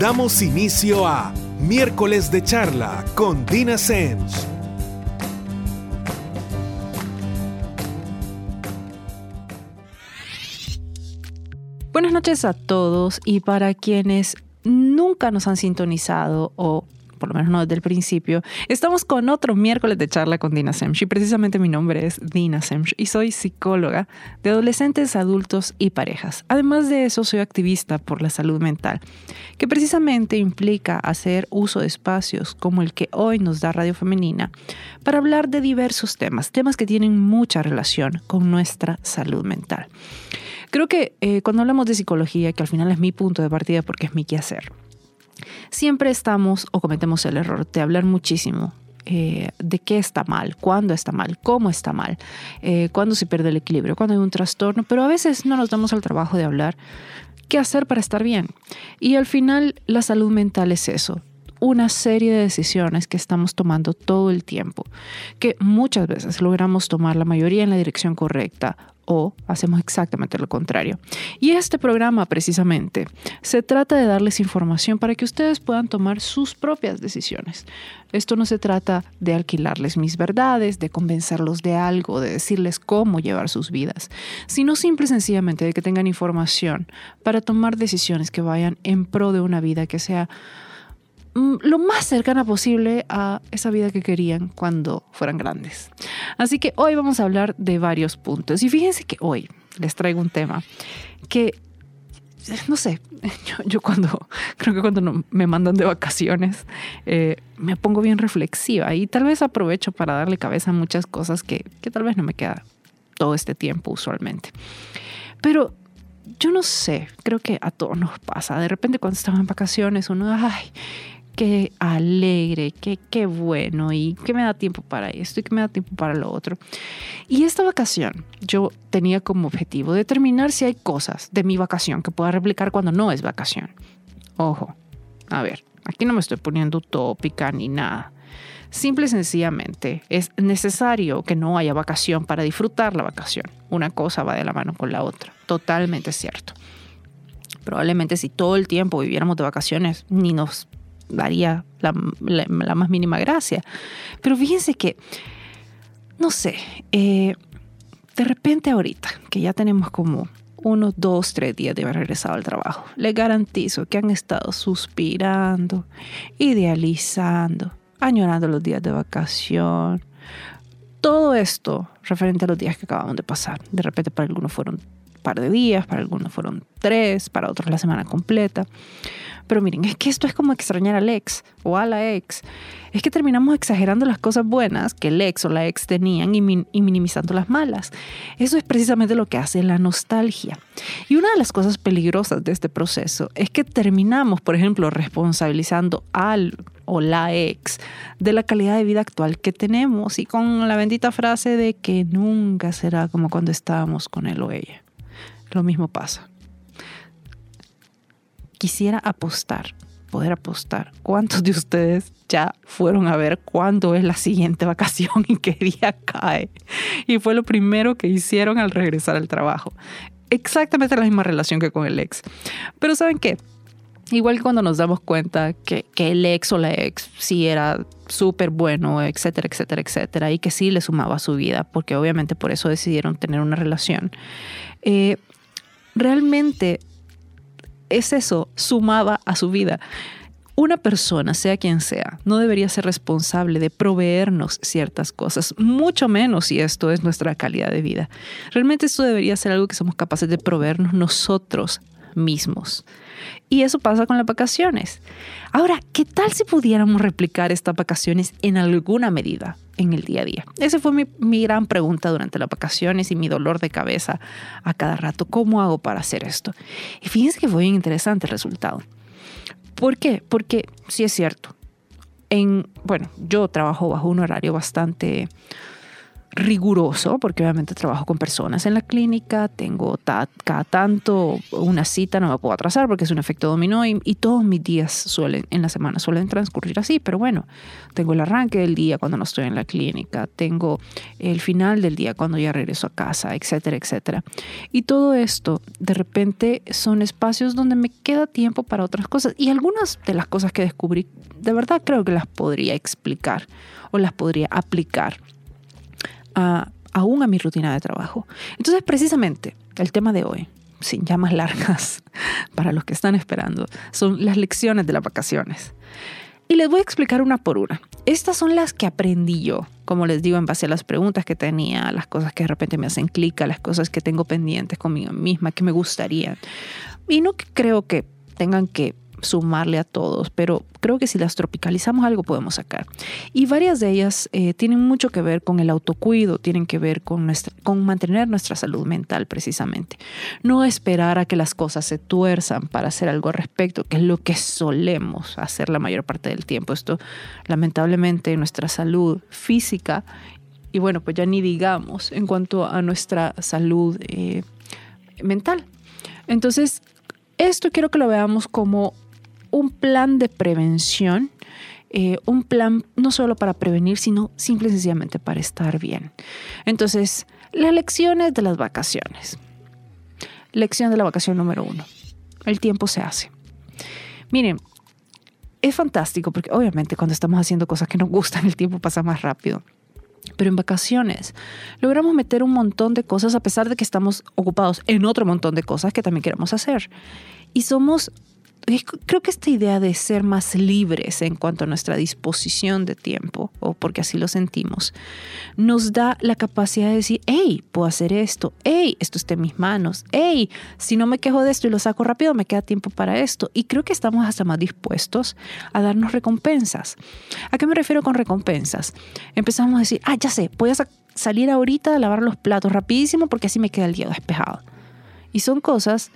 Damos inicio a Miércoles de Charla con Dina Sens. Buenas noches a todos y para quienes nunca nos han sintonizado o por lo menos no desde el principio, estamos con otro miércoles de charla con Dina Semch. Y precisamente mi nombre es Dina Semch y soy psicóloga de adolescentes, adultos y parejas. Además de eso, soy activista por la salud mental, que precisamente implica hacer uso de espacios como el que hoy nos da Radio Femenina para hablar de diversos temas, temas que tienen mucha relación con nuestra salud mental. Creo que eh, cuando hablamos de psicología, que al final es mi punto de partida porque es mi quehacer, siempre estamos o cometemos el error de hablar muchísimo eh, de qué está mal, cuándo está mal, cómo está mal, eh, cuándo se pierde el equilibrio, cuándo hay un trastorno, pero a veces no nos damos al trabajo de hablar qué hacer para estar bien. Y al final la salud mental es eso, una serie de decisiones que estamos tomando todo el tiempo, que muchas veces logramos tomar la mayoría en la dirección correcta o hacemos exactamente lo contrario. Y este programa precisamente se trata de darles información para que ustedes puedan tomar sus propias decisiones. Esto no se trata de alquilarles mis verdades, de convencerlos de algo, de decirles cómo llevar sus vidas, sino simple y sencillamente de que tengan información para tomar decisiones que vayan en pro de una vida que sea lo más cercana posible a esa vida que querían cuando fueran grandes. Así que hoy vamos a hablar de varios puntos. Y fíjense que hoy les traigo un tema que, no sé, yo, cuando, creo que cuando me mandan de vacaciones, eh, me pongo bien reflexiva y tal vez aprovecho para darle cabeza a muchas cosas que, que tal vez no me queda todo este tiempo usualmente. Pero yo no sé, creo que a todos nos pasa. De repente cuando estamos en vacaciones, uno, ay, qué alegre, qué, qué bueno y que me da tiempo para esto y que me da tiempo para lo otro. Y esta vacación yo tenía como objetivo determinar si hay cosas de mi vacación que pueda replicar cuando no es vacación. Ojo, a ver, aquí no me estoy poniendo utópica ni nada. Simple y sencillamente es necesario que no haya vacación para disfrutar la vacación. Una cosa va de la mano con la otra. Totalmente cierto. Probablemente si todo el tiempo viviéramos de vacaciones, ni nos daría la, más mínima gracia. Pero fíjense que, no sé, eh, de repente ahorita, que ya tenemos como unos dos, tres días de haber regresado al trabajo, les garantizo que han estado suspirando, idealizando, añorando los días de vacación. Todo esto referente a los días que acabamos de pasar. De repente para algunos fueron un par de días, para algunos fueron tres, para otros la semana completa. Pero miren, es que esto es como extrañar al ex o a la ex. Es que terminamos exagerando las cosas buenas que el ex o la ex tenían y, minimizando las malas. Eso es precisamente lo que hace la nostalgia. Y una de las cosas peligrosas de este proceso es que terminamos, por ejemplo, responsabilizando al o la ex de la calidad de vida actual que tenemos y con la bendita frase de que nunca será como cuando estábamos con él o ella. Lo mismo pasa quisiera apostar, poder apostar. ¿Cuántos de ustedes ya fueron a ver cuándo es la siguiente vacación y qué día cae? Y fue lo primero que hicieron al regresar al trabajo. Exactamente la misma relación que con el ex. Pero ¿saben qué? Igual cuando nos damos cuenta que, el ex o la ex sí era súper bueno, etcétera, etcétera, etcétera, y que sí le sumaba a su vida, porque obviamente por eso decidieron tener una relación. Eh, realmente es eso, sumaba a su vida. Una persona, sea quien sea, no debería ser responsable de proveernos ciertas cosas, mucho menos si esto es nuestra calidad de vida. Realmente esto debería ser algo que somos capaces de proveernos nosotros mismos. Y eso pasa con las vacaciones. Ahora, ¿qué tal si pudiéramos replicar estas vacaciones en alguna medida en el día a día? Esa fue mi, gran pregunta durante las vacaciones y mi dolor de cabeza a cada rato. ¿Cómo hago para hacer esto? Y fíjense que fue bien interesante el resultado. ¿Por qué? Porque sí es cierto. En, bueno, yo trabajo bajo un horario bastante riguroso, porque obviamente trabajo con personas en la clínica, tengo cada tanto una cita, no me puedo atrasar porque es un efecto dominó y, todos mis días suelen, en la semana suelen transcurrir así, pero bueno, tengo el arranque del día cuando no estoy en la clínica, tengo el final del día cuando ya regreso a casa, etcétera, etcétera. Y todo esto, de repente, son espacios donde me queda tiempo para otras cosas y algunas de las cosas que descubrí, de verdad creo que las podría explicar o las podría aplicar aún a mi rutina de trabajo. Entonces, precisamente, el tema de hoy, sin llamas largas para los que están esperando, son las lecciones de las vacaciones. Y les voy a explicar una por una. Estas son las que aprendí yo, como les digo, en base a las preguntas que tenía, las cosas que de repente me hacen clic, las cosas que tengo pendientes conmigo misma, que me gustaría. Y no creo que tengan que sumarle a todos, pero creo que si las tropicalizamos algo podemos sacar. Y varias de ellas eh, tienen mucho que ver con el autocuido, tienen que ver con, nuestra, con mantener nuestra salud mental precisamente. No esperar a que las cosas se tuerzan para hacer algo al respecto, que es lo que solemos hacer la mayor parte del tiempo. Esto lamentablemente nuestra salud física y bueno, pues ya ni digamos en cuanto a nuestra salud eh, mental. Entonces, esto quiero que lo veamos como un plan de prevención, eh, un plan no solo para prevenir, sino simple y sencillamente para estar bien. Entonces, las lecciones de las vacaciones. Lección de la vacación número uno. El tiempo se hace. Miren, es fantástico porque obviamente cuando estamos haciendo cosas que nos gustan, el tiempo pasa más rápido. Pero en vacaciones logramos meter un montón de cosas a pesar de que estamos ocupados en otro montón de cosas que también queremos hacer. Y somos creo que esta idea de ser más libres en cuanto a nuestra disposición de tiempo, o porque así lo sentimos, nos da la capacidad de decir, hey, puedo hacer esto, hey, esto está en mis manos, hey, si no me quejo de esto y lo saco rápido, me queda tiempo para esto. Y creo que estamos hasta más dispuestos a darnos recompensas. ¿A qué me refiero con recompensas? Empezamos a decir, ah, ya sé, voy a salir ahorita a lavar los platos rapidísimo porque así me queda el día despejado. Y son cosas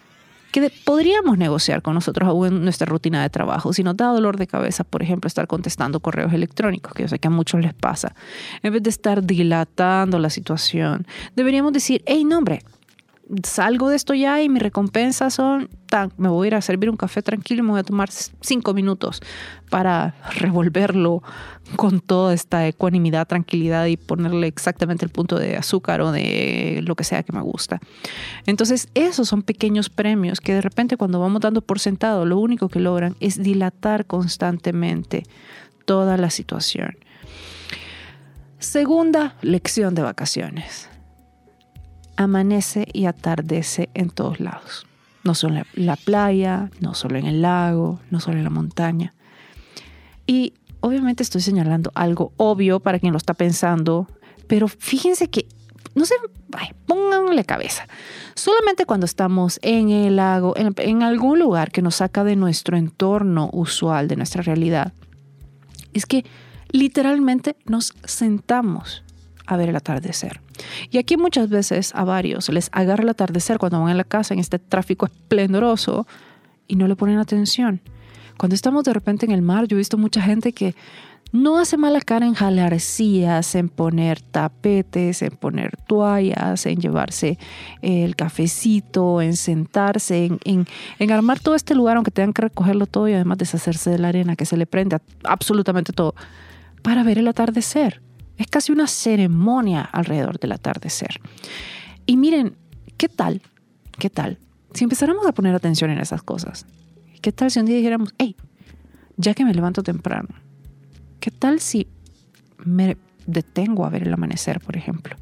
que podríamos negociar con nosotros aún en nuestra rutina de trabajo. Si nos da dolor de cabeza, por ejemplo, estar contestando correos electrónicos, que yo sé que a muchos les pasa, en vez de estar dilatando la situación, deberíamos decir, hey, no, hombre, salgo de esto ya y mi recompensa son, tan, me voy a ir a servir un café tranquilo y me voy a tomar cinco minutos para revolverlo con toda esta ecuanimidad, tranquilidad y ponerle exactamente el punto de azúcar o de lo que sea que me gusta. Entonces, esos son pequeños premios que de repente cuando vamos dando por sentado, lo único que logran es dilatar constantemente toda la situación. Segunda lección de vacaciones amanece y atardece en todos lados. No solo en la playa, no solo en el lago, no solo en la montaña. Y obviamente estoy señalando algo obvio para quien lo está pensando, pero fíjense que, no sé, pónganle cabeza. Solamente cuando estamos en el lago, en, en algún lugar que nos saca de nuestro entorno usual, de nuestra realidad, es que literalmente nos sentamos a ver el atardecer. Y aquí muchas veces a varios les agarra el atardecer cuando van a la casa en este tráfico esplendoroso y no le ponen atención. Cuando estamos de repente en el mar, yo he visto mucha gente que no hace mala cara en jalarcías, en poner tapetes, en poner toallas, en llevarse el cafecito, en sentarse, en, en, armar todo este lugar, aunque tengan que recogerlo todo y además deshacerse de la arena que se le prende a absolutamente todo, para ver el atardecer. Es casi una ceremonia alrededor del atardecer. Y miren, ¿qué tal? ¿Qué tal? Si empezáramos a poner atención en esas cosas, ¿qué tal si un día dijéramos, hey, ya que me levanto temprano, ¿qué tal si me detengo a ver el amanecer, por ejemplo?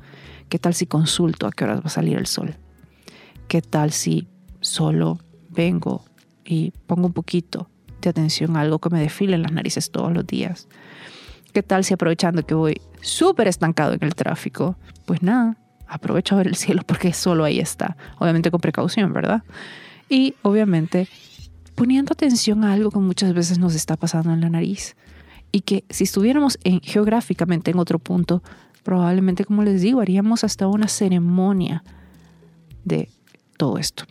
¿Qué tal si consulto a qué horas va a salir el sol? ¿Qué tal si solo vengo y pongo un poquito de atención a algo que me desfile en las narices todos los días? ¿Qué tal si aprovechando que voy súper estancado en el tráfico? Pues nada, aprovecho a ver el cielo porque solo ahí está. Obviamente con precaución, ¿verdad? Y obviamente poniendo atención a algo que muchas veces nos está pasando en la nariz. Y que si estuviéramos en, geográficamente en otro punto, probablemente, como les digo, haríamos hasta una ceremonia de todo esto.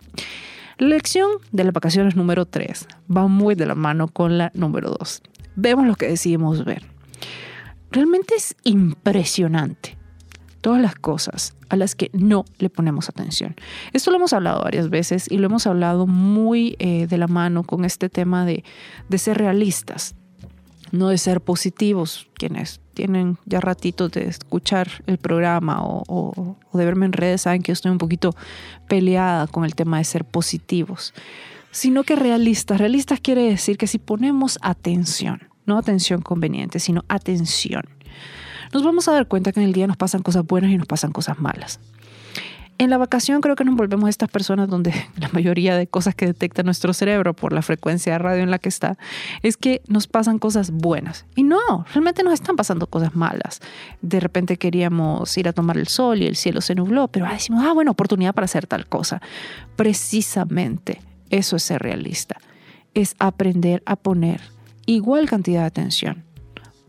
La lección de las vacaciones número 3 va muy de la mano con la número 2. Vemos lo que decidimos ver realmente es impresionante todas las cosas a las que no le ponemos atención. Esto lo hemos hablado varias veces y lo hemos hablado muy eh, de la mano con este tema de, de ser realistas, no de ser positivos, quienes tienen ya ratitos de escuchar el programa o, o, de verme en redes saben que yo estoy un poquito peleada con el tema de ser positivos, sino que realistas. Realistas quiere decir que si ponemos atención, no atención conveniente, sino atención, nos vamos a dar cuenta que en el día nos pasan cosas buenas y nos pasan cosas malas. En la vacación creo que nos volvemos estas personas donde la mayoría de cosas que detecta nuestro cerebro por la frecuencia de radio en la que está es que nos pasan cosas buenas. Y no, realmente nos están pasando cosas malas. De repente queríamos ir a tomar el sol y el cielo se nubló, pero decimos, ah, bueno, oportunidad para hacer tal cosa. Precisamente eso es ser realista. Es aprender a poner igual cantidad de atención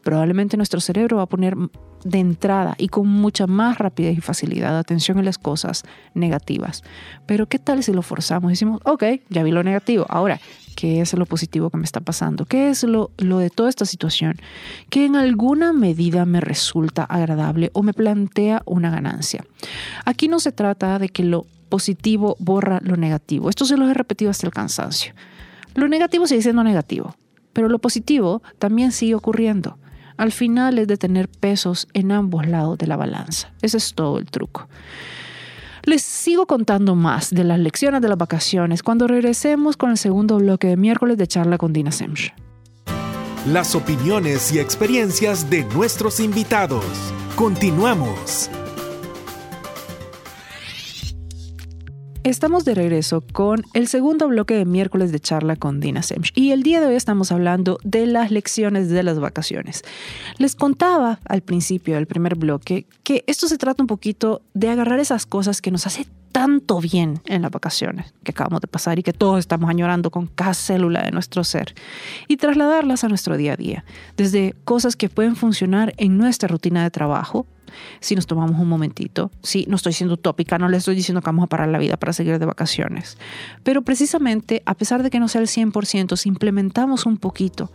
probablemente nuestro cerebro va a poner de entrada y con mucha más rapidez y facilidad atención en las cosas negativas. Pero ¿qué tal si lo forzamos? Decimos, ok, ya vi lo negativo, ahora, ¿qué es lo positivo que me está pasando? ¿Qué es lo, lo de toda esta situación que en alguna medida me resulta agradable o me plantea una ganancia? Aquí no se trata de que lo positivo borra lo negativo. Esto se lo he repetido hasta el cansancio. Lo negativo sigue siendo negativo, pero lo positivo también sigue ocurriendo al final es de tener pesos en ambos lados de la balanza. Ese es todo el truco. Les sigo contando más de las lecciones de las vacaciones cuando regresemos con el segundo bloque de miércoles de charla con Dina Semch. Las opiniones y experiencias de nuestros invitados. Continuamos. Estamos de regreso con el segundo bloque de miércoles de charla con Dina Semch y el día de hoy estamos hablando de las lecciones de las vacaciones. Les contaba al principio del primer bloque que esto se trata un poquito de agarrar esas cosas que nos hace tanto bien en las vacaciones que acabamos de pasar y que todos estamos añorando con cada célula de nuestro ser y trasladarlas a nuestro día a día, desde cosas que pueden funcionar en nuestra rutina de trabajo, si nos tomamos un momentito. Sí, no estoy siendo utópica, no le estoy diciendo que vamos a parar la vida para seguir de vacaciones. Pero precisamente, a pesar de que no sea el 100%, si implementamos un poquito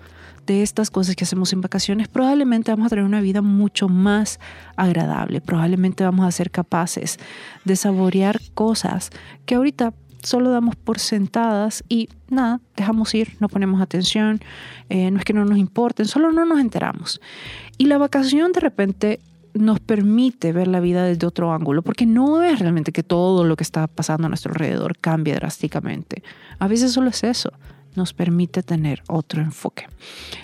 de estas cosas que hacemos en vacaciones, probablemente vamos a tener una vida mucho más agradable. Probablemente vamos a ser capaces de saborear cosas que ahorita solo damos por sentadas y nada, dejamos ir, no ponemos atención, eh, no es que no nos importen, solo no nos enteramos. Y la vacación de repente nos permite ver la vida desde otro ángulo, porque no es realmente que todo lo que está pasando a nuestro alrededor cambie drásticamente. A veces solo es eso, nos permite tener otro enfoque.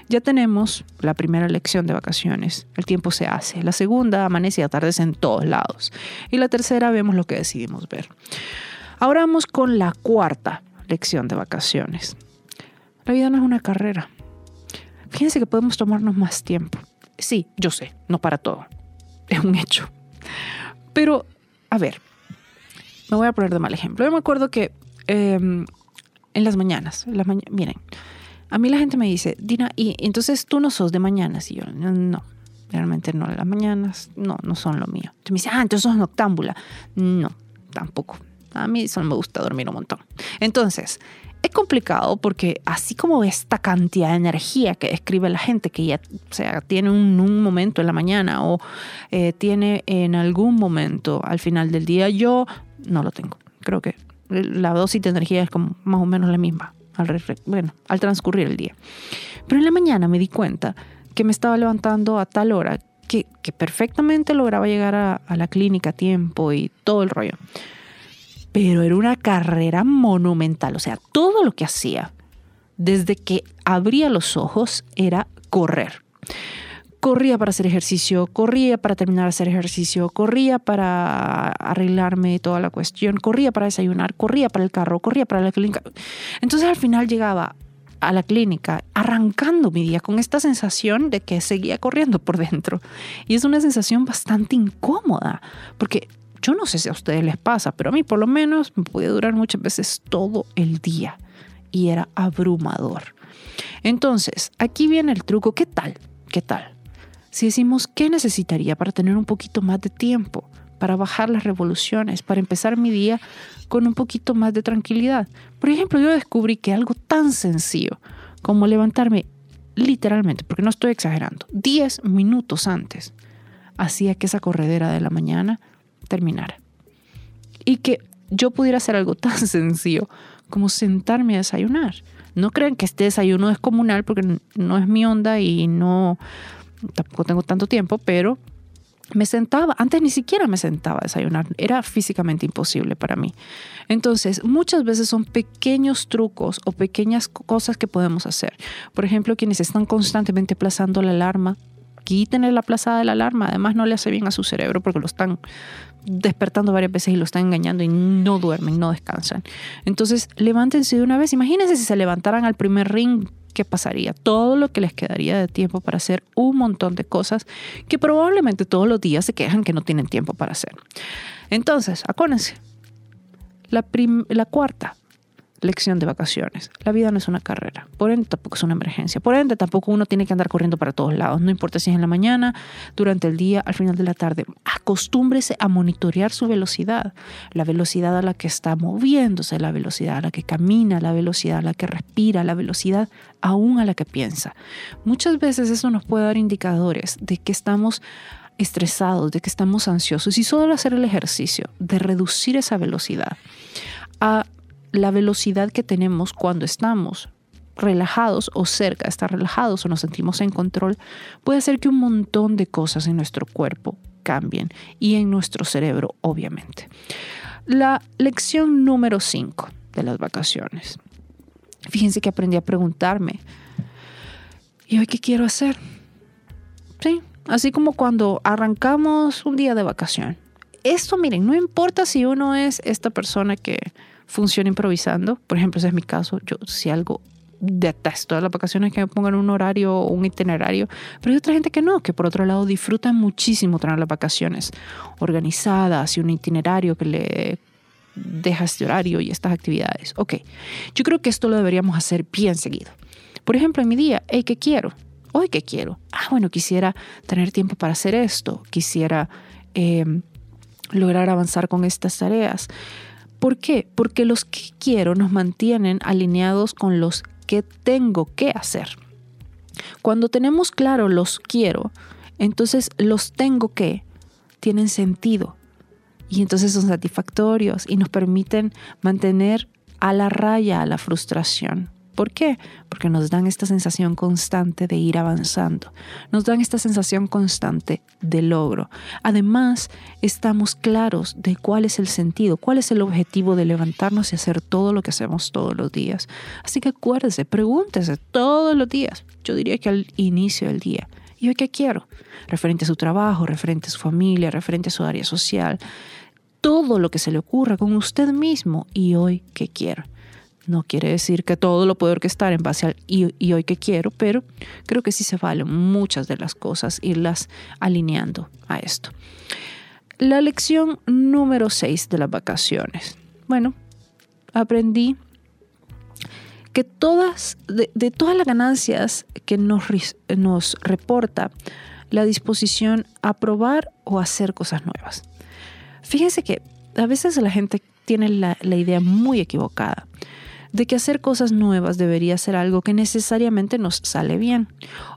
Ya tenemos la primera lección de vacaciones, el tiempo se hace. La segunda, amanece y atardece en todos lados. Y la tercera, vemos lo que decidimos ver. Ahora vamos con la cuarta lección de vacaciones. La vida no es una carrera. Fíjense que podemos tomarnos más tiempo. Sí, yo sé, no para todo es un hecho. Pero, a ver, me voy a poner de mal ejemplo. Yo me acuerdo que em, en las mañanas, miren, a mí la gente me dice, Dina, y entonces tú no sos de mañanas. Y yo, no, realmente no, las mañanas no, no son lo mío. Entonces me dice, ah, entonces sos noctámbula. No, tampoco. A mí solo me gusta dormir un montón. Entonces, es complicado porque así como esta cantidad de energía que describe la gente que ya o sea, tiene un, momento en la mañana o eh, tiene en algún momento al final del día, yo no lo tengo. Creo que la dosis de energía es como más o menos la misma al, bueno, al transcurrir el día. Pero en la mañana me di cuenta que me estaba levantando a tal hora que, perfectamente lograba llegar a la clínica a tiempo y todo el rollo pero era una carrera monumental. O sea, todo lo que hacía desde que abría los ojos era correr. Corría para hacer ejercicio, corría para terminar de hacer ejercicio, corría para arreglarme toda la cuestión, corría para desayunar, corría para el carro, corría para la clínica. Entonces al final llegaba a la clínica arrancando mi día con esta sensación de que seguía corriendo por dentro. Y es una sensación bastante incómoda, porque yo no sé si a ustedes les pasa, pero a mí por lo menos me puede durar muchas veces todo el día y era abrumador. Entonces, aquí viene el truco. ¿Qué tal? ¿Qué tal? Si decimos, ¿qué necesitaría para tener un poquito más de tiempo? Para bajar las revoluciones, para empezar mi día con un poquito más de tranquilidad. Por ejemplo, yo descubrí que algo tan sencillo como levantarme literalmente, porque no estoy exagerando, 10 minutos antes hacía que esa corredera de la mañana terminara. Y que yo pudiera hacer algo tan sencillo como sentarme a desayunar. No crean que este desayuno es comunal porque no es mi onda y no tampoco tengo tanto tiempo, pero me sentaba, antes ni siquiera me sentaba a desayunar, era físicamente imposible para mí. Entonces, muchas veces son pequeños trucos o pequeñas cosas que podemos hacer. Por ejemplo, quienes están constantemente aplazando la alarma, quítenle la aplazada de la alarma, además no le hace bien a su cerebro porque lo están despertando varias veces y lo están engañando y no duermen, no descansan. Entonces, levántense de una vez. Imagínense si se levantaran al primer ring ¿qué pasaría? Todo lo que les quedaría de tiempo para hacer un montón de cosas que probablemente todos los días se quejan que no tienen tiempo para hacer. Entonces, acuérdense, la, la cuarta, lección de vacaciones. La vida no es una carrera, por ende tampoco es una emergencia, por ende tampoco uno tiene que andar corriendo para todos lados, no importa si es en la mañana, durante el día, al final de la tarde. Acostúmbrese a monitorear su velocidad, la velocidad a la que está moviéndose, la velocidad a la que camina, la velocidad a la que respira, la velocidad aún a la que piensa. Muchas veces eso nos puede dar indicadores de que estamos estresados, de que estamos ansiosos y solo hacer el ejercicio de reducir esa velocidad a la velocidad que tenemos cuando estamos relajados o cerca de estar relajados o nos sentimos en control, puede hacer que un montón de cosas en nuestro cuerpo cambien y en nuestro cerebro, obviamente. La lección número 5 de las vacaciones. Fíjense que aprendí a preguntarme, ¿y hoy qué quiero hacer? Sí, así como cuando arrancamos un día de vacación. Esto, miren, no importa si uno es esta persona que funciona improvisando. Por ejemplo, ese es mi caso. Yo si algo detesto de las vacaciones que me pongan un horario o un itinerario, pero hay otra gente que no, que por otro lado disfruta muchísimo tener las vacaciones organizadas y un itinerario que le deja este horario y estas actividades. Ok, yo creo que esto lo deberíamos hacer bien seguido. Por ejemplo, en mi día, hey, ¿qué quiero? Hoy, ¿qué quiero? Ah, bueno, quisiera tener tiempo para hacer esto, quisiera em, lograr avanzar con estas tareas. ¿Por qué? Porque los que quiero nos mantienen alineados con los que tengo que hacer. Cuando tenemos claro los quiero, entonces los tengo que tienen sentido y entonces son satisfactorios y nos permiten mantener a la raya a la frustración. ¿Por qué? Porque nos dan esta sensación constante de ir avanzando, nos dan esta sensación constante de logro. Además, estamos claros de cuál es el sentido, cuál es el objetivo de levantarnos y hacer todo lo que hacemos todos los días. Así que acuérdese, pregúntese todos los días, yo diría que al inicio del día, ¿y hoy qué quiero? Referente a su trabajo, referente a su familia, referente a su área social, todo lo que se le ocurra con usted mismo, ¿y hoy qué quiero? No quiere decir que todo lo puedo orquestar en base al y, hoy que quiero, pero creo que sí se valen muchas de las cosas irlas alineando a esto. La lección número 6 de las vacaciones. Bueno, aprendí que todas, de, todas las ganancias que nos, nos reporta la disposición a probar o hacer cosas nuevas. Fíjense que a veces la gente tiene la, la idea muy equivocada de que hacer cosas nuevas debería ser algo que necesariamente nos sale bien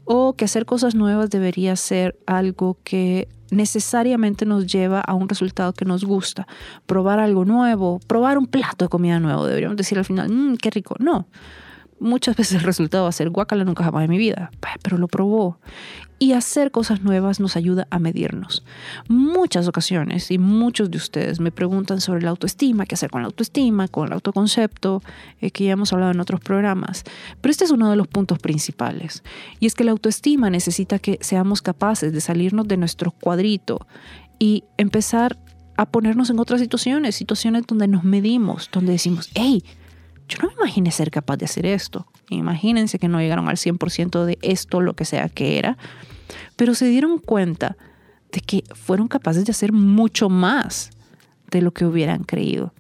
o que hacer cosas nuevas debería ser algo que necesariamente nos lleva a un resultado que nos gusta. Probar algo nuevo, probar un plato de comida nuevo, deberíamos decir al final, mmm, qué rico. No, muchas veces el resultado va a ser guacala nunca jamás en mi vida, pero lo probó. Y hacer cosas nuevas nos ayuda a medirnos. Muchas ocasiones y muchos de ustedes me preguntan sobre la autoestima, qué hacer con la autoestima, con el autoconcepto, eh, que ya hemos hablado en otros programas. Pero este es uno de los puntos principales. Y es que la autoestima necesita que seamos capaces de salirnos de nuestro cuadrito y empezar a ponernos en otras situaciones, situaciones donde nos medimos, donde decimos, hey, yo no me imaginé ser capaz de hacer esto. Imagínense que no llegaron al 100% de esto, lo que sea que era, pero se dieron cuenta de que fueron capaces de hacer mucho más de lo que hubieran creído.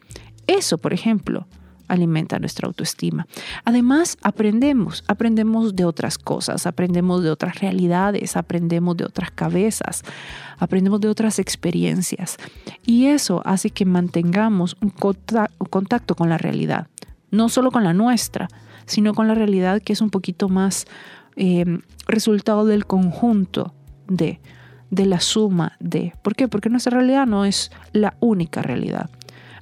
Eso, por ejemplo, alimenta nuestra autoestima. Además, aprendemos, aprendemos de otras cosas, aprendemos de otras realidades, aprendemos de otras cabezas, aprendemos de otras experiencias. Y eso hace que mantengamos un contacto con la realidad no solo con la nuestra, sino con la realidad que es un poquito más em, resultado del conjunto de, de la suma de. ¿Por qué? Porque nuestra realidad no es la única realidad.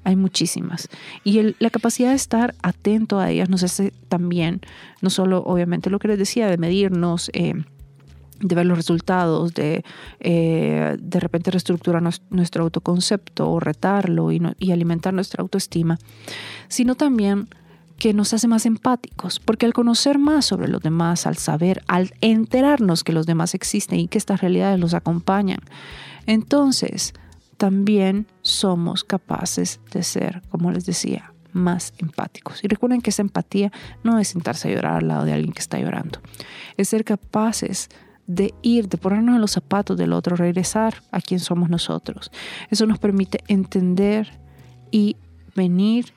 Hay muchísimas. Y la capacidad de estar atento a ellas nos hace también, no solo obviamente lo que les decía, de medirnos, eh, de ver los resultados, de eh, de repente reestructurar nuestro autoconcepto o retarlo y, y alimentar nuestra autoestima, sino también que nos hace más empáticos, porque al conocer más sobre los demás, al saber, al enterarnos que los demás existen y que estas realidades los acompañan, entonces también somos capaces de ser, como les decía, más empáticos. Y recuerden que esa empatía no es sentarse a llorar al lado de alguien que está llorando, es ser capaces ir, de ponernos en los zapatos del otro, regresar a quien somos nosotros. Eso nos permite entender y venir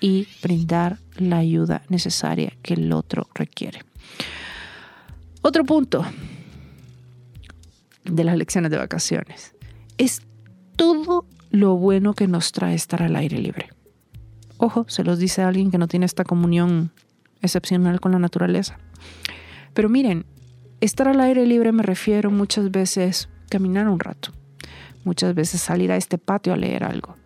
y brindar la ayuda necesaria que el otro requiere. Otro punto de las lecciones de vacaciones es todo lo bueno que nos trae estar al aire libre. Ojo, se los dice alguien que no tiene esta comunión excepcional con la naturaleza. Pero miren, estar al aire libre me refiero muchas veces caminar un rato, muchas veces salir a este patio a leer algo.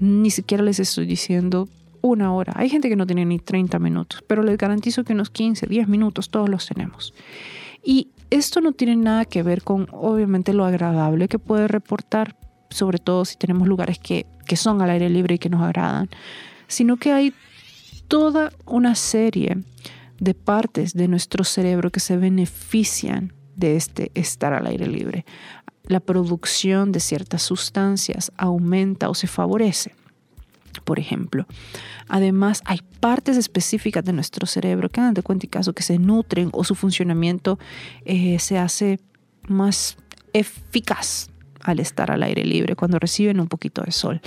Ni siquiera les estoy diciendo una hora. Hay gente que no tiene ni 30 minutos, pero les garantizo que unos 15, 10 minutos todos los tenemos. Y esto no tiene nada que ver con, obviamente, lo agradable que puede reportar, sobre todo si tenemos lugares que, que son al aire libre y que nos agradan, sino que hay toda una serie de partes de nuestro cerebro que se benefician de este estar al aire libre. La producción de ciertas sustancias aumenta o se favorece por ejemplo. Además, hay partes específicas de nuestro cerebro que de cuenta y caso que se nutren o su funcionamiento eh, se hace más eficaz al estar al aire libre, cuando reciben un poquito de sol.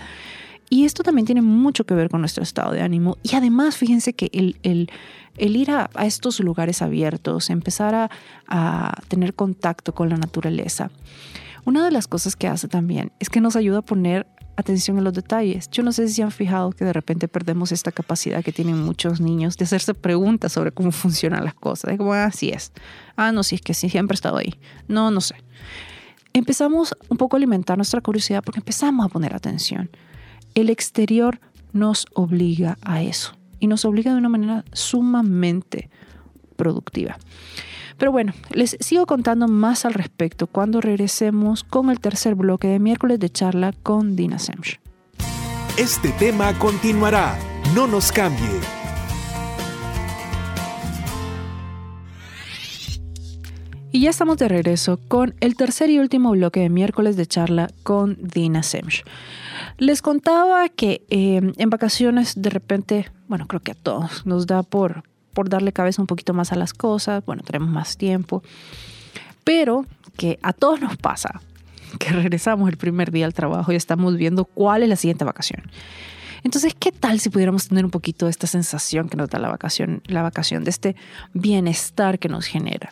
Y esto también tiene mucho que ver con nuestro estado de ánimo. Y además, fíjense que el, el, ir a, a, estos lugares abiertos, empezar a, a tener contacto con la naturaleza, una de las cosas que hace también es que nos ayuda a poner atención a los detalles. Yo no sé si han fijado que de repente perdemos esta capacidad que tienen muchos niños de hacerse preguntas sobre cómo funcionan las cosas. Es como, ah, sí es. Ah, no, sí, es que sí, siempre he estado ahí. No, no sé. Empezamos un poco a alimentar nuestra curiosidad porque empezamos a poner atención. El exterior nos obliga a eso y nos obliga de una manera sumamente productiva. Pero bueno, les sigo contando más al respecto cuando regresemos con el tercer bloque de miércoles de charla con Dina Semch. Este tema continuará. No nos cambie. Y ya estamos de regreso con el tercer y último bloque de miércoles de charla con Dina Semch. Les contaba que eh, en vacaciones de repente, bueno, creo que a todos nos da por, por darle cabeza un poquito más a las cosas, bueno, tenemos más tiempo, pero que a todos nos pasa que regresamos el primer día al trabajo y estamos viendo cuál es la siguiente vacación. Entonces, ¿qué tal si pudiéramos tener un poquito de esta sensación que nos da la vacación, la vacación, de este bienestar que nos genera?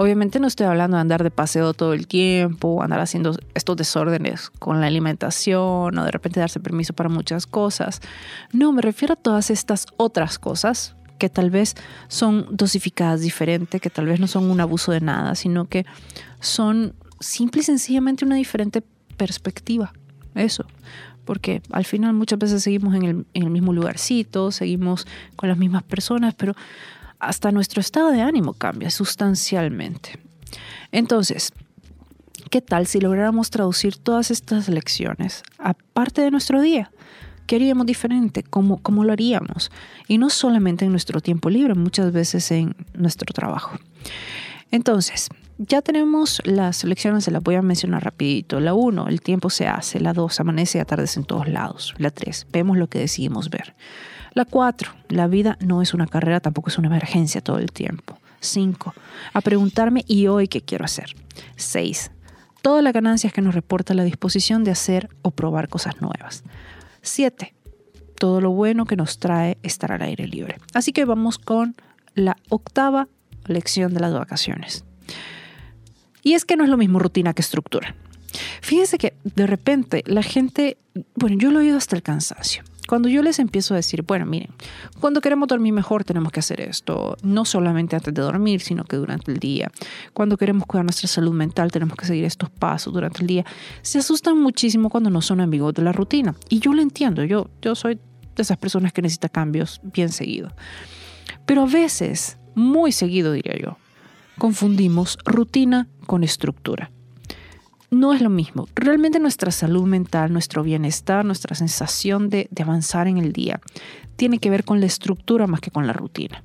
Obviamente no estoy hablando de andar de paseo todo el tiempo, andar haciendo estos desórdenes con la alimentación o de repente darse permiso para muchas cosas. No, me refiero a todas estas otras cosas que tal vez son dosificadas diferente, que tal vez no son un abuso de nada, sino que son simple y sencillamente una diferente perspectiva. Eso. Porque al final muchas veces seguimos en el, en el mismo lugarcito, seguimos con las mismas personas, pero hasta nuestro estado de ánimo cambia sustancialmente. Entonces, ¿qué tal si lográramos traducir todas estas lecciones a parte de nuestro día? ¿Qué haríamos diferente? ¿Cómo, ¿Cómo lo haríamos? Y no solamente en nuestro tiempo libre, muchas veces en nuestro trabajo. Entonces, ya tenemos las lecciones, se las voy a mencionar rapidito. La 1, el tiempo se hace. La 2, amanece y atardece en todos lados. La 3, vemos lo que decidimos ver. La 4, la vida no es una carrera, tampoco es una emergencia todo el tiempo. 5, a preguntarme y hoy qué quiero hacer. 6, todas las ganancias que nos reporta la disposición de hacer o probar cosas nuevas. 7. Todo lo bueno que nos trae estar al aire libre. Así que vamos con la octava lección de las vacaciones. Y es que no es lo mismo rutina que estructura. Fíjense que de repente la gente, bueno, yo lo he oído hasta el cansancio. Cuando yo les empiezo a decir, bueno, miren, cuando queremos dormir mejor tenemos que hacer esto, no solamente antes de dormir, sino que durante el día. Cuando queremos cuidar nuestra salud mental tenemos que seguir estos pasos durante el día. Se asustan muchísimo cuando no son amigos de la rutina. Y yo lo entiendo, yo, yo soy de esas personas que necesita cambios bien seguido. Pero a veces, muy seguido diría yo, confundimos rutina con estructura no es lo mismo. Realmente nuestra salud mental, nuestro bienestar, nuestra sensación de, avanzar en el día tiene que ver con la estructura más que con la rutina.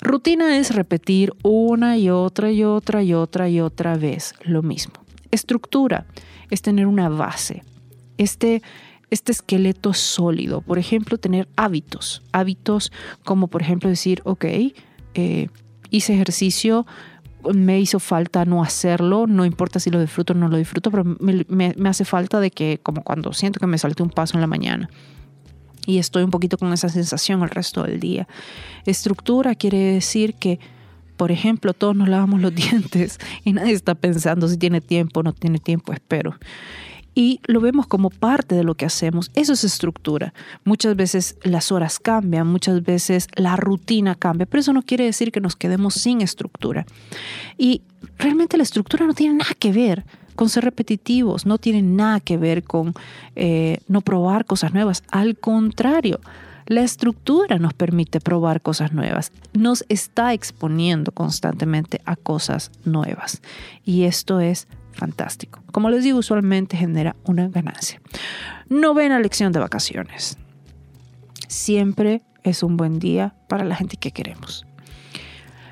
Rutina es repetir una y otra y otra y otra y otra vez lo mismo. Estructura es tener una base, este, este esqueleto sólido. Por ejemplo, tener hábitos. Hábitos como por ejemplo decir, ok, eh, hice ejercicio me hizo falta no hacerlo, no importa si lo disfruto o no lo disfruto, pero me, hace falta de que, como cuando siento que me salte un paso en la mañana y estoy un poquito con esa sensación el resto del día. Estructura quiere decir que, por ejemplo, todos nos lavamos los dientes y nadie está pensando si tiene tiempo o no tiene tiempo, espero y lo vemos como parte de lo que hacemos. Eso es estructura. Muchas veces las horas cambian, muchas veces la rutina cambia, pero eso no quiere decir que nos quedemos sin estructura. Y realmente la estructura no tiene nada que ver con ser repetitivos, no tiene nada que ver con eh, no probar cosas nuevas. Al contrario, la estructura nos permite probar cosas nuevas, nos está exponiendo constantemente a cosas nuevas. Y esto es fantástico. Como les digo, usualmente genera una ganancia. Novena lección de vacaciones. Siempre es un buen día para la gente que queremos.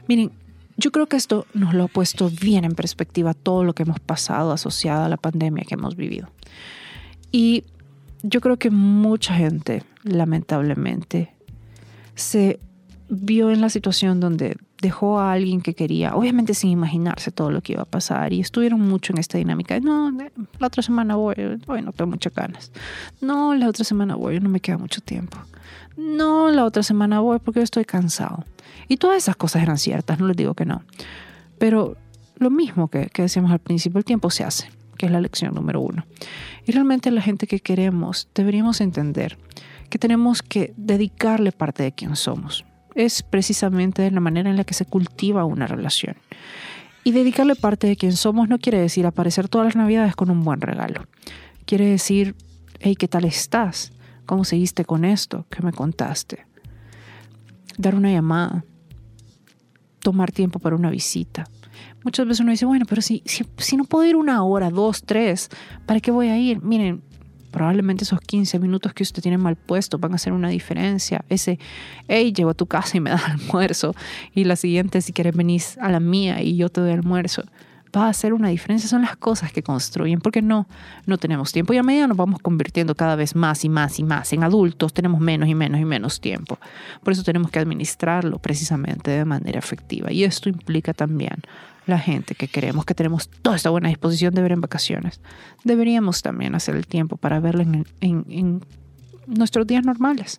Miren, yo creo que esto nos lo ha puesto bien en perspectiva todo lo que hemos pasado asociado a la pandemia que hemos vivido. Y yo creo que mucha gente, lamentablemente, se vio en la situación donde dejó a alguien que quería, obviamente sin imaginarse todo lo que iba a pasar, y estuvieron mucho en esta dinámica. No, la otra semana voy, hoy no tengo muchas ganas. No, la otra semana voy, no me queda mucho tiempo. No, la otra semana voy porque estoy cansado. Y todas esas cosas eran ciertas, no les digo que no. Pero lo mismo que, que decíamos al principio, el tiempo se hace, que es la lección número uno. Y realmente la gente que queremos deberíamos entender que tenemos que dedicarle parte de quien somos es precisamente la manera en la que se cultiva una relación. Y dedicarle parte de quien somos no quiere decir aparecer todas las navidades con un buen regalo. Quiere decir, hey, ¿qué tal estás? ¿Cómo seguiste con esto? ¿Qué me contaste? Dar una llamada. Tomar tiempo para una visita. Muchas veces uno dice, bueno, pero si, si, si no puedo ir una hora, dos, tres, ¿para qué voy a ir? Miren, probablemente esos 15 minutos que usted tiene mal puesto van a hacer una diferencia. Ese, hey, llego a tu casa y me das almuerzo. Y la siguiente, si quieres venir a la mía y yo te doy almuerzo. Va a hacer una diferencia. Son las cosas que construyen. Porque no, no tenemos tiempo. Y a medida nos vamos convirtiendo cada vez más y más y más. En adultos tenemos menos y menos y menos tiempo. Por eso tenemos que administrarlo precisamente de manera efectiva. Y esto implica también la gente que queremos, que tenemos toda esta buena disposición de ver en vacaciones, deberíamos también hacer el tiempo para verlo en, nuestros días normales.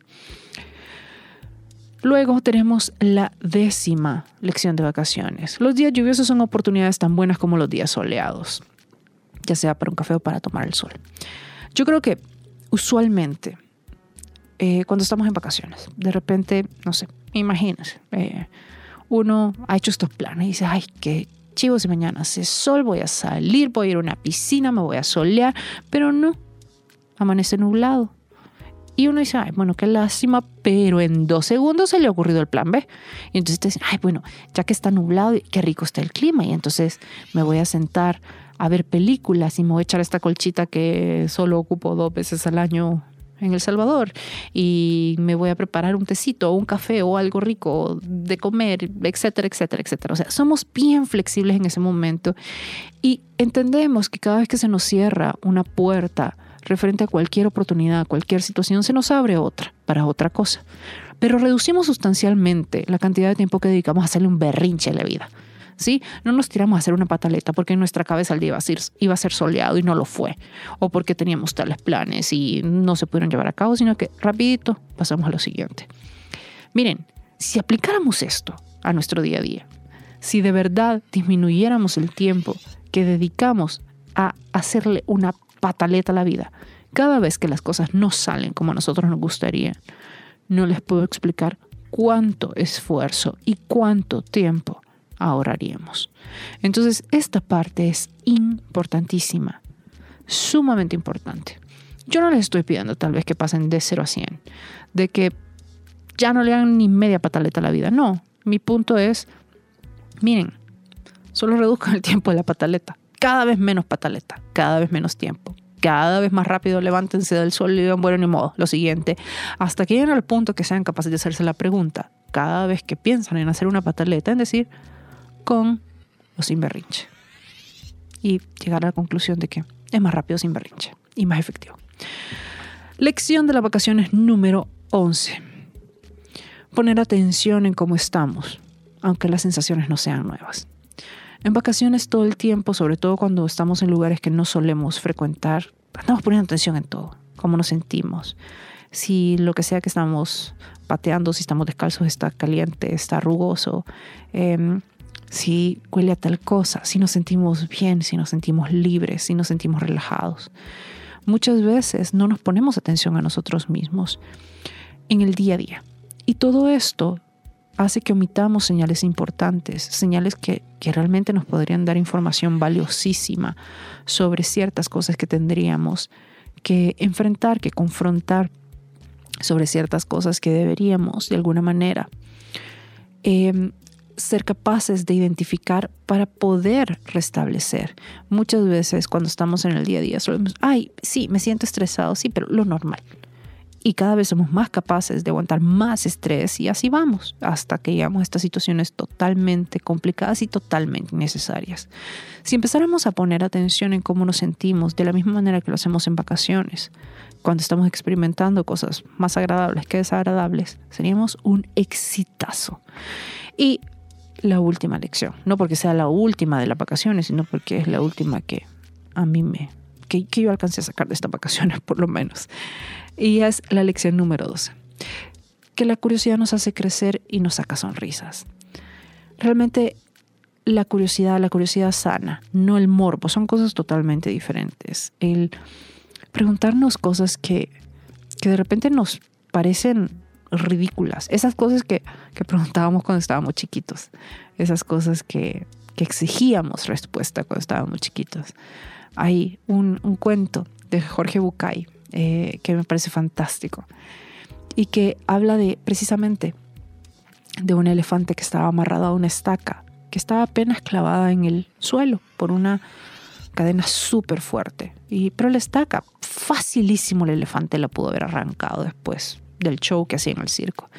Luego tenemos la décima lección de vacaciones. Los días lluviosos son oportunidades tan buenas como los días soleados, ya sea para un café o para tomar el sol. Yo creo que usualmente eh, cuando estamos en vacaciones, de repente, no sé, imagínense, eh, uno ha hecho estos planes y dice, ay, qué chivo si mañana hace sol, voy a salir, voy a ir a una piscina, me voy a solear, pero no, amanece nublado. Y uno dice, ay, bueno, qué lástima, pero en dos segundos se le ha ocurrido el plan B. Y entonces te dicen, ay, bueno, ya que está nublado, qué rico está el clima. Y entonces me voy a sentar a ver películas y me voy a echar esta colchita que solo ocupo dos veces al año en El Salvador y me voy a preparar un tecito o un café o algo rico de comer, etcétera, etcétera, etcétera. O sea, somos bien flexibles en ese momento y entendemos que cada vez que se nos cierra una puerta referente a cualquier oportunidad, cualquier situación, se nos abre otra para otra cosa. Pero reducimos sustancialmente la cantidad de tiempo que dedicamos a hacerle un berrinche a la vida. ¿Sí? No nos tiramos a hacer una pataleta porque en nuestra cabeza el día iba a, ser, iba a ser soleado y no lo fue, o porque teníamos tales planes y no se pudieron llevar a cabo, sino que rapidito pasamos a lo siguiente. Miren, si aplicáramos esto a nuestro día a día, si de verdad disminuyéramos el tiempo que dedicamos a hacerle una pataleta a la vida, Cada vez que las cosas no salen como a nosotros nos gustaría, no les puedo explicar cuánto esfuerzo y cuánto tiempo ahorraríamos. Entonces, esta parte es importantísima, sumamente importante. Yo no les estoy pidiendo tal vez que pasen de 0 a 100, de que ya no le hagan ni media pataleta a la vida. No, mi punto es, miren, solo reduzcan el tiempo de la pataleta. Cada vez menos pataleta, cada vez menos tiempo. Cada vez más rápido levántense del suelo y digan, bueno, ni modo, lo siguiente. Hasta que lleguen al punto que sean capaces de hacerse la pregunta, cada vez que piensan en hacer una pataleta, en decir, con o sin berrinche. Y llegar a la conclusión de que es más rápido sin berrinche y más efectivo. Lección de las vacaciones número 11. Poner atención en cómo estamos, aunque las sensaciones no sean nuevas. En vacaciones todo el tiempo, sobre todo cuando estamos en lugares que no solemos frecuentar, estamos poniendo atención en todo, cómo nos sentimos, si lo que sea que estamos pateando, si estamos descalzos está caliente, está rugoso, em, si huele a tal cosa, si nos sentimos bien, si nos sentimos libres, si nos sentimos relajados. Muchas veces no nos ponemos atención a nosotros mismos en el día a día. Y todo esto hace que omitamos señales importantes, señales que, realmente nos podrían dar información valiosísima sobre ciertas cosas que tendríamos que enfrentar, que confrontar, sobre ciertas cosas que deberíamos de alguna manera em, ser capaces de identificar para poder restablecer. Muchas veces cuando estamos en el día a día solemos, ay, sí, me siento estresado, sí, pero lo normal. Y cada vez somos más capaces de aguantar más estrés y así vamos hasta que llegamos a estas situaciones totalmente complicadas y totalmente necesarias. Si empezáramos a poner atención en cómo nos sentimos de la misma manera que lo hacemos en vacaciones, cuando estamos experimentando cosas más agradables que desagradables, seríamos un exitazo. Y la última lección. No porque sea la última de las vacaciones, sino porque es la última que a mí me, que, yo alcancé a sacar de estas vacaciones por lo menos. Y es la lección número 12. Que la curiosidad nos hace crecer y nos saca sonrisas. Realmente la curiosidad, la curiosidad sana, no el morbo, son cosas totalmente diferentes. El preguntarnos cosas que, que de repente nos parecen ridículas. Esas cosas que, que preguntábamos cuando estábamos chiquitos. Esas cosas que, que exigíamos respuesta cuando estábamos chiquitos. Hay un, un cuento de Jorge Bucay eh, que me parece fantástico y que habla de precisamente de un elefante que estaba amarrado a una estaca que estaba apenas clavada en el suelo por una cadena súper fuerte. Y, pero la estaca, facilísimo el elefante la pudo haber arrancado después del show que hacía en el circo.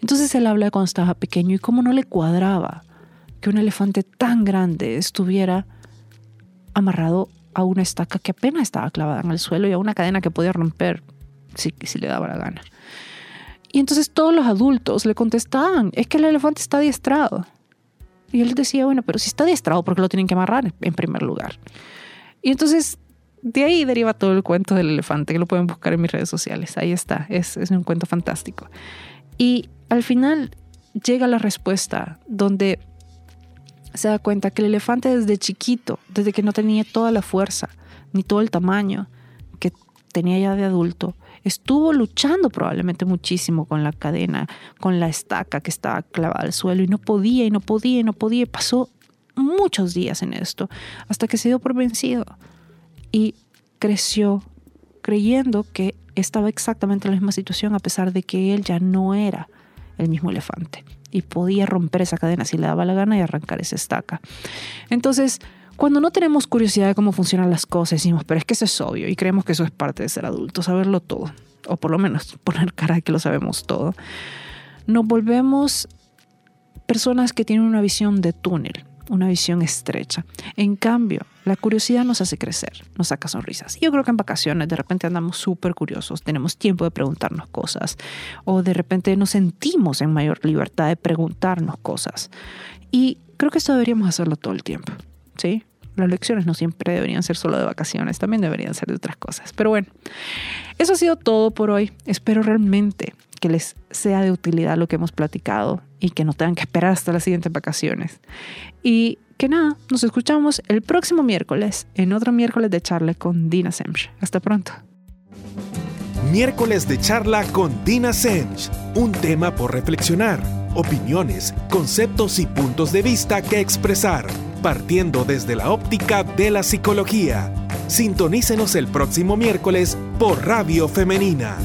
Entonces él habla de cuando estaba pequeño y cómo no le cuadraba que un elefante tan grande estuviera amarrado a una estaca que apenas estaba clavada en el suelo y a una cadena que podía romper si, si le daba la gana. Y entonces todos los adultos le contestaban, es que el elefante está adiestrado. Y él decía, bueno, pero si está adiestrado, ¿por qué lo tienen que amarrar en primer lugar? Y entonces de ahí deriva todo el cuento del elefante, que lo pueden buscar en mis redes sociales. Ahí está, es, un cuento fantástico. Y al final llega la respuesta donde se da cuenta que el elefante desde chiquito, desde que no tenía toda la fuerza ni todo el tamaño que tenía ya de adulto, estuvo luchando probablemente muchísimo con la cadena, con la estaca que estaba clavada al suelo y no podía y no podía y no podía. Pasó muchos días en esto hasta que se dio por vencido y creció creyendo que estaba exactamente en la misma situación a pesar de que él ya no era el mismo elefante y podía romper esa cadena si le daba la gana y arrancar esa estaca. Entonces, cuando no tenemos curiosidad de cómo funcionan las cosas, decimos, pero es que eso es obvio y creemos que eso es parte de ser adulto, saberlo todo, o por lo menos poner cara de que lo sabemos todo, nos volvemos personas que tienen una visión de túnel una visión estrecha. En cambio, la curiosidad nos hace crecer, nos saca sonrisas. Yo creo que en vacaciones de repente andamos súper curiosos, tenemos tiempo de preguntarnos cosas o de repente nos sentimos en mayor libertad de preguntarnos cosas. Y creo que esto deberíamos hacerlo todo el tiempo, ¿sí? Las lecciones no siempre deberían ser solo de vacaciones, también deberían ser de otras cosas. Pero bueno, eso ha sido todo por hoy. Espero realmente que les sea de utilidad lo que hemos platicado y que no tengan que esperar hasta las siguientes vacaciones. Y que nada, nos escuchamos el próximo miércoles en otro miércoles de charla con Dina Semch. Hasta pronto. Miércoles de charla con Dina Semch, un tema por reflexionar, opiniones, conceptos y puntos de vista que expresar, partiendo desde la óptica de la psicología. Sintonícenos el próximo miércoles por Radio Femenina.